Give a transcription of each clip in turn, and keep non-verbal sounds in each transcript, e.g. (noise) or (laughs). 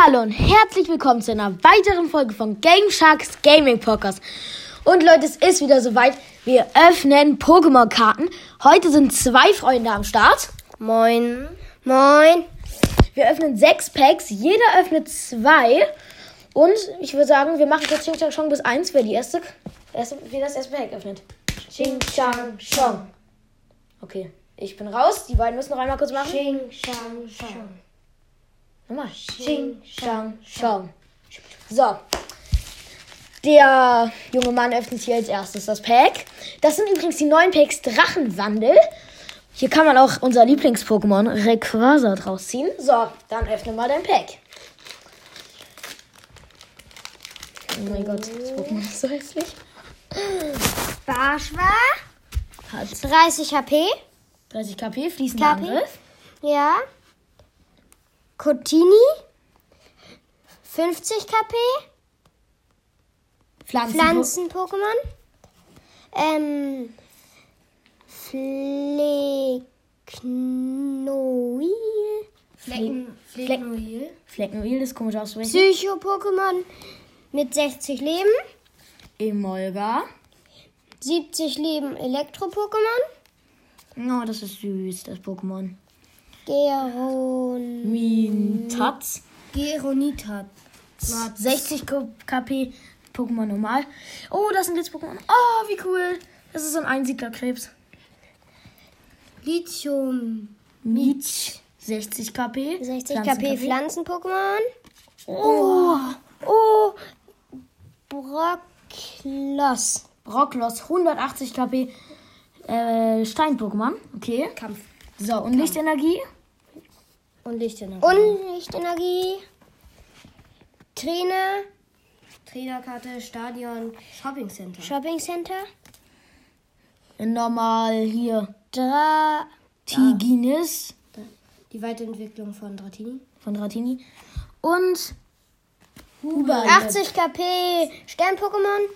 Hallo und herzlich willkommen zu einer weiteren Folge von Game Sharks Gaming Podcast. Und Leute, es ist wieder soweit. Wir öffnen Pokémon-Karten. Heute sind zwei Freunde am Start. Moin. Moin. Wir öffnen sechs Packs. Jeder öffnet zwei. Und ich würde sagen, wir machen jetzt Ching Chang Chong bis eins, wer die erste, erste wer das erste Pack öffnet. Ching Chang Chong. Okay, ich bin raus. Die beiden müssen noch einmal kurz machen. Ching, Shang, Shang. Nochmal. Ching, Shang, Shang. So. Der junge Mann öffnet hier als erstes das Pack. Das sind übrigens die neuen Packs Drachenwandel. Hier kann man auch unser Lieblings-Pokémon Rayquaza draus ziehen. So, dann öffne mal dein Pack. Oh mein Gott, das Pokémon ist so hässlich. Barschwa. Hat 30 HP. 30 KP, fließender KP? Angriff. Ja. Cotini. 50 KP. Pflanzen. Pflanzen-Pokémon. Ähm. Flecknoil. Flecken, Fleckenwheel, das ist komisch aussprechen. Psycho-Pokémon mit 60 Leben. Emolga. 70 Leben Elektro-Pokémon. Oh, das ist süß, das Pokémon. Geron. Mintatz. Geronitat. 60 K- KP Pokémon normal. Oh, das sind jetzt Pokémon. Oh, wie cool. Das ist so ein Einsiedlerkrebs. Lithium. Mietsch. 60 KP. 60 Pflanzen- KP Pflanzen-Pokémon. Oh. Oh. Brocklos. Rocklos. 180 KP äh, Stein-Pokémon. Okay. Kampf. So, und Lichtenergie. Und Lichtenergie. Und Lichtenergie. Trainer. Trainerkarte, Stadion, Shopping Center. Shopping Center. Normal hier. Dra. Tiginis Die Weiterentwicklung von Dratini. von Dratini. Und Huber. 80 KP Stern-Pokémon.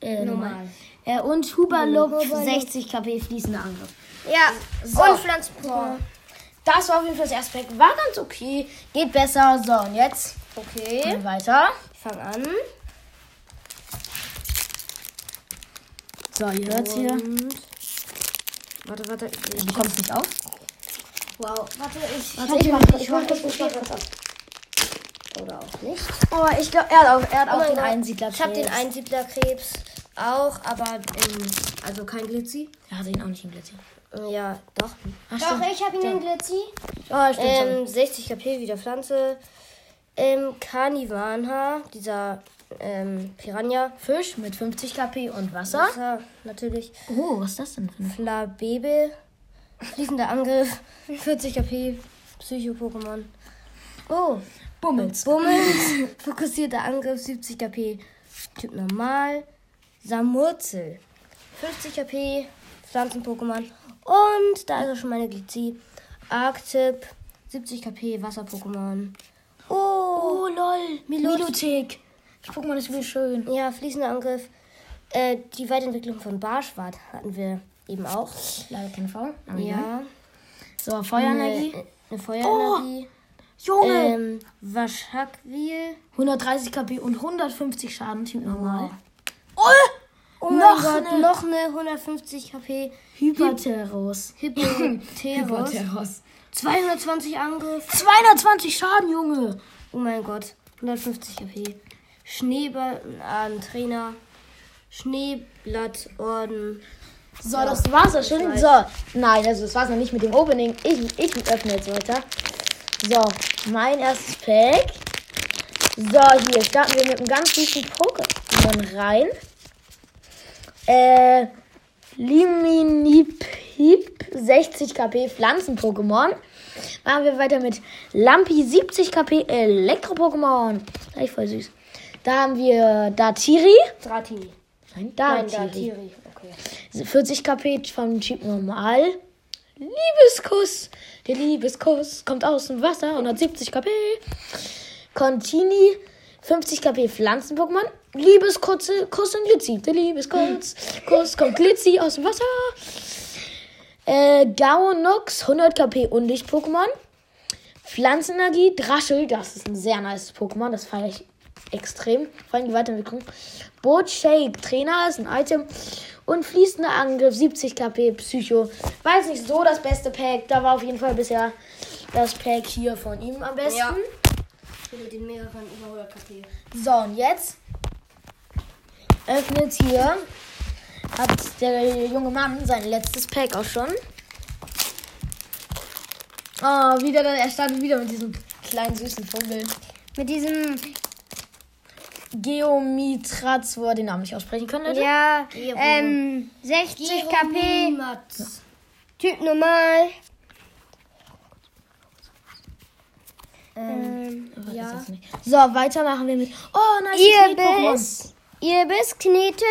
Äh, Normal. Äh, und Huberlup, Huberlup. 60 KP fließender Angriff. Ja. So. Und Pflanzen-Pokémon. Das war auf jeden Fall das erste Pack. War ganz okay. Geht besser. So, und jetzt Okay, weiter. ich fange an. So, ihr hört hier. Und warte, warte. Du Ich, bekommst nicht auf. wow, warte, ich. Warte, ich mach, ich mach, ich mach, ich mach auf. Oder auch nicht. Oh, ich glaube, er hat auch, er hat Oh auch den Gott. Einsiedler. Ich habe den Einsiedlerkrebs auch, aber in, also kein Glitzy. Er hatte ihn auch nicht im Glitzy. Ja, doch. Ach, Doch, stimmt. ich habe ihn in Glitzy. Oh, stimmt Ähm, 60 KP wieder Pflanze. Ähm, Kanivanha, dieser ähm, Piranha. Fisch mit 50 KP und Wasser. Wasser, natürlich. Oh, was ist das denn für ein Flabebe. Fließender Angriff. (laughs) 40 KP. Psycho-Pokémon. Oh, Bummels. (laughs) Bummels. Fokussierter Angriff. 70 KP. Typ normal. Samurzel. 50 KP. Pflanzen-Pokémon. Und da ist auch schon meine Glitzy. Arctip. 70 KP. Wasser-Pokémon. Oh. Oh, lol. Milot- Milotic. Das Pokémon ist wirklich schön. Ja, fließender Angriff. Äh, die Weiterentwicklung von Barschwart hatten wir eben auch. Leider kein V. Ja. So, Feuerenergie. Eine, eine Feuerenergie. Junge. Ähm, Waschakwil. 130 KP und 150 Schaden, Typ normal. Oh Noch eine- noch eine 150 KP. Hyperterros. Hippoteros. Hyperterros. 220 Angriff. 220 Schaden, Junge. Oh mein Gott, 150 KP. Schneeball, äh, Trainer. Schneeblattorden. So, das war's ja schon. So, nein, also das war's noch nicht mit dem Opening. Ich, ich öffne jetzt weiter. So, mein erstes Pack. So, hier starten wir mit einem ganz süßen Pokémon rein. Äh, Liminipip, 60 KP Pflanzen-Pokémon. Machen wir weiter mit Lampi, 70 KP Elektro-Pokémon. Gleich voll süß. Da haben wir Datiri. Dratini. Nein, Nein, Datiri. Datiri. Okay. 40 KP vom Typ normal. Liebeskuss. Der Liebeskuss kommt aus dem Wasser. 170 KP. Contini. 50 KP Pflanzen-Pokémon. Liebeskuss Kuss und Glitzy. Der Liebeskuss. Kuss kommt Glitzy aus dem Wasser. Äh, Gaonox. 100 KP Unlicht-Pokémon. Pflanzenenergie, Draschel, das ist ein sehr nice Pokémon, das feiere ich extrem. Vor allem die Weiterentwicklung. Boot Shake, Trainer ist ein Item. Und fließender Angriff, 70 KP, Psycho. Jetzt nicht so das beste Pack, da war auf jeden Fall bisher das Pack hier von ihm am besten. Ja. Mit den mehreren über 100 KP. So, und jetzt öffnet hier, hat der junge Mann sein letztes Pack auch schon. Oh, wieder, er startet wieder mit diesem kleinen süßen Vogel. Mit diesem, Geomitraz, wo er den Namen nicht aussprechen kann, Leute. ja, ähm, 60 KP, Typ normal. Ähm, Was ist ja. das nicht? So, weiter machen wir mit. Oh, nice. Irbis, Irbis, Knete,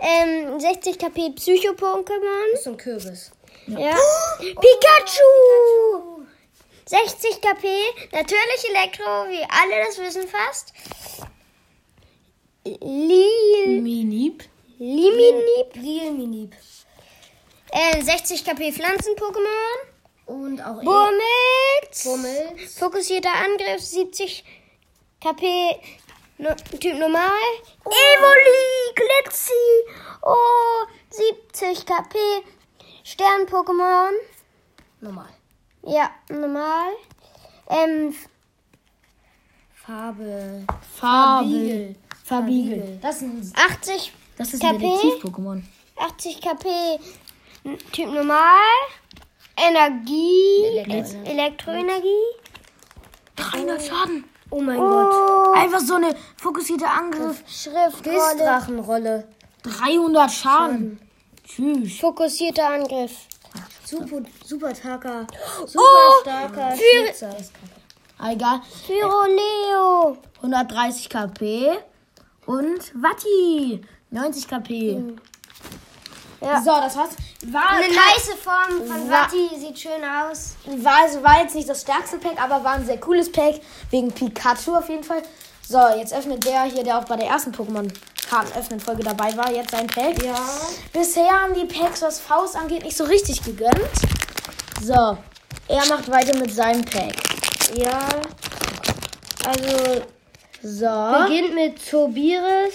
ähm, 60 KP Psycho-Pokémon. So ein Kürbis. Ja. (gasps) Pikachu! 60 KP, natürlich Elektro, wie alle das wissen fast. Lil, Minip. Liminip, Real Minip. äh, 60 KP Pflanzen-Pokémon. Und auch Burmilz, Bummels. fokussierter Angriff, 70 KP, no, Typ normal. Evoli, Glitzy, oh, 70 KP, Stern-Pokémon. Normal. Ja, normal. Ähm, Farbe. Fabel. Fabigel. Das ist ein, 80, das ist KP? Detektiv-Pokémon. 80 KP, Typ normal. Energie, Elektro- Elektroenergie. 300 Schaden. Oh mein Gott. Oh, Einfach so eine fokussierte Angriff. Schriftrolle. Gistdrachenrolle. 300 Schaden. Tschüss. Fokussierter Angriff. Super, super starker. Super Oh, starker. Ah, Egal. Pyroleo. 130 KP. Und Watti. 90 KP. Ja. So, das war's. War, Eine nice Form von Wa- Watti, sieht schön aus. war, also war jetzt nicht das stärkste Pack, aber war ein sehr cooles Pack. Wegen Pikachu auf jeden Fall. So, jetzt öffnet der hier, der auch bei der ersten Pokémon-Karten-Öffnen-Folge dabei war, jetzt sein Pack. Ja. Bisher haben die Packs, was Faust angeht, nicht so richtig gegönnt. So, er macht weiter mit seinem Pack. Ja. Also, So, beginnt mit Tobiris.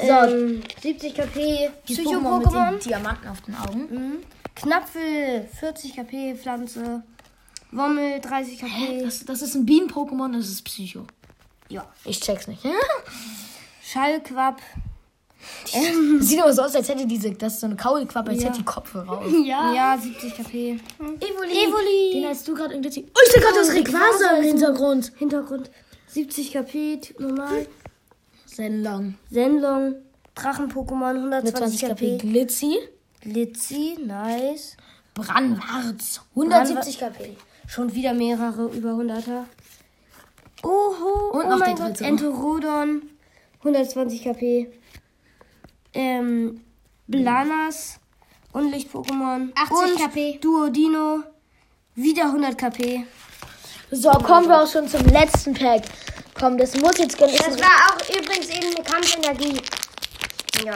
So Ähm, 70 KP Psycho-Pokémon. Diamanten auf den Augen. Mhm. Knapfel, 40 KP Pflanze. Wommel, 30 KP. Das, das ist ein Bienen-Pokémon, das ist Psycho. Ja. Ich check's nicht. (laughs) Schallquapp. Das (laughs) sieht aber so aus, als hätte diese, das ist so eine Kaulquappe, als Ja. hätte die Kopfhörer auf. (laughs) Ja. Ja, 70 KP. Evoli. Evoli. Den hast du gerade irgendwie. Oh, ich sehe gerade das Rayquaza im Hintergrund. Hintergrund. 70 KP, normal. Senlong. Senlong. Drachen-Pokémon, Mit 120 20 KP. Glitzy. Glitzy, nice. Branwarz. 170 KP. Schon wieder mehrere über 100er. Oho, Und oh mein Gott, dritte. Entorodon, 120 KP. Ähm, Blanas, Unlicht-Pokémon. 80 und KP. Duodino, wieder 100 KP. So, kommen wir auch schon zum letzten Pack. Komm, das muss jetzt gönnen. Das war auch übrigens eben eine Kampfenergie. Ja.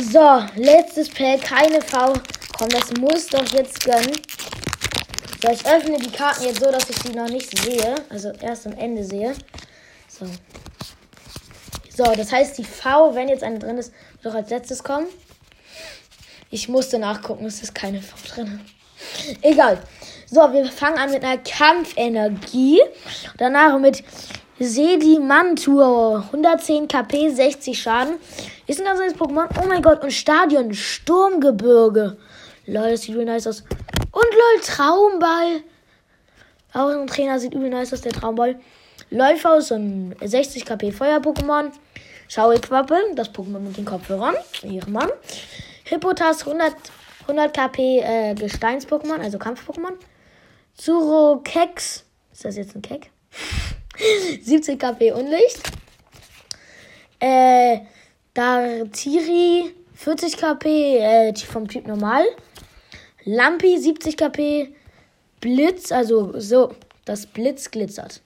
So, letztes Pack. Keine V. Komm, das muss doch jetzt gönnen. So, ich öffne die Karten jetzt so, dass ich sie noch nicht sehe. Also erst am Ende sehe. So. So, das heißt, die V, wenn jetzt eine drin ist, wird doch als letztes kommen. Ich musste nachgucken, es ist keine V drin. Egal. So, wir fangen an mit einer Kampfenergie. Danach mit Sedimantur. 110 KP, 60 Schaden. Ist ein ganz neues Pokémon. Oh mein Gott. Und Stadion. Sturmgebirge. Lol, das sieht übel nice aus. Und lol, Traumball. Auch ein Trainer sieht übel nice aus, der Traumball. Läufer ist ein 60 KP Feuer-Pokémon. Schauequappe, das Pokémon mit den Kopfhörern. Mann. Hippotas 100, 100 KP äh, Gesteins-Pokémon, also Kampf-Pokémon. Zuro Keks. Ist das jetzt ein Kek? 70 KP Unlicht. Äh, Dartiri 40 KP äh, vom Typ normal. Lampi 70 KP. Blitz, also so, das Blitz glitzert.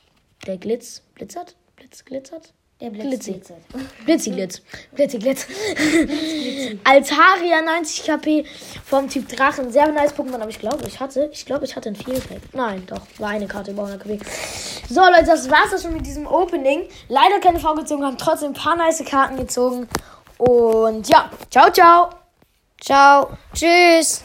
Der Glitz blitzert? Blitz glitzert? Der. Blitz. (laughs) Blitziglitz. Blitziglitz. (laughs) Altaria 90 KP vom Typ Drachen. Sehr nice Pokémon, aber ich glaube, ich hatte, ich glaube, ich hatte ein Vielpack. Nein, doch, war eine Karte über 100 KP. So, Leute, das war's das schon mit diesem Opening. Leider keine V gezogen, haben trotzdem ein paar nice Karten gezogen. Und ja, ciao, ciao. Ciao. Tschüss.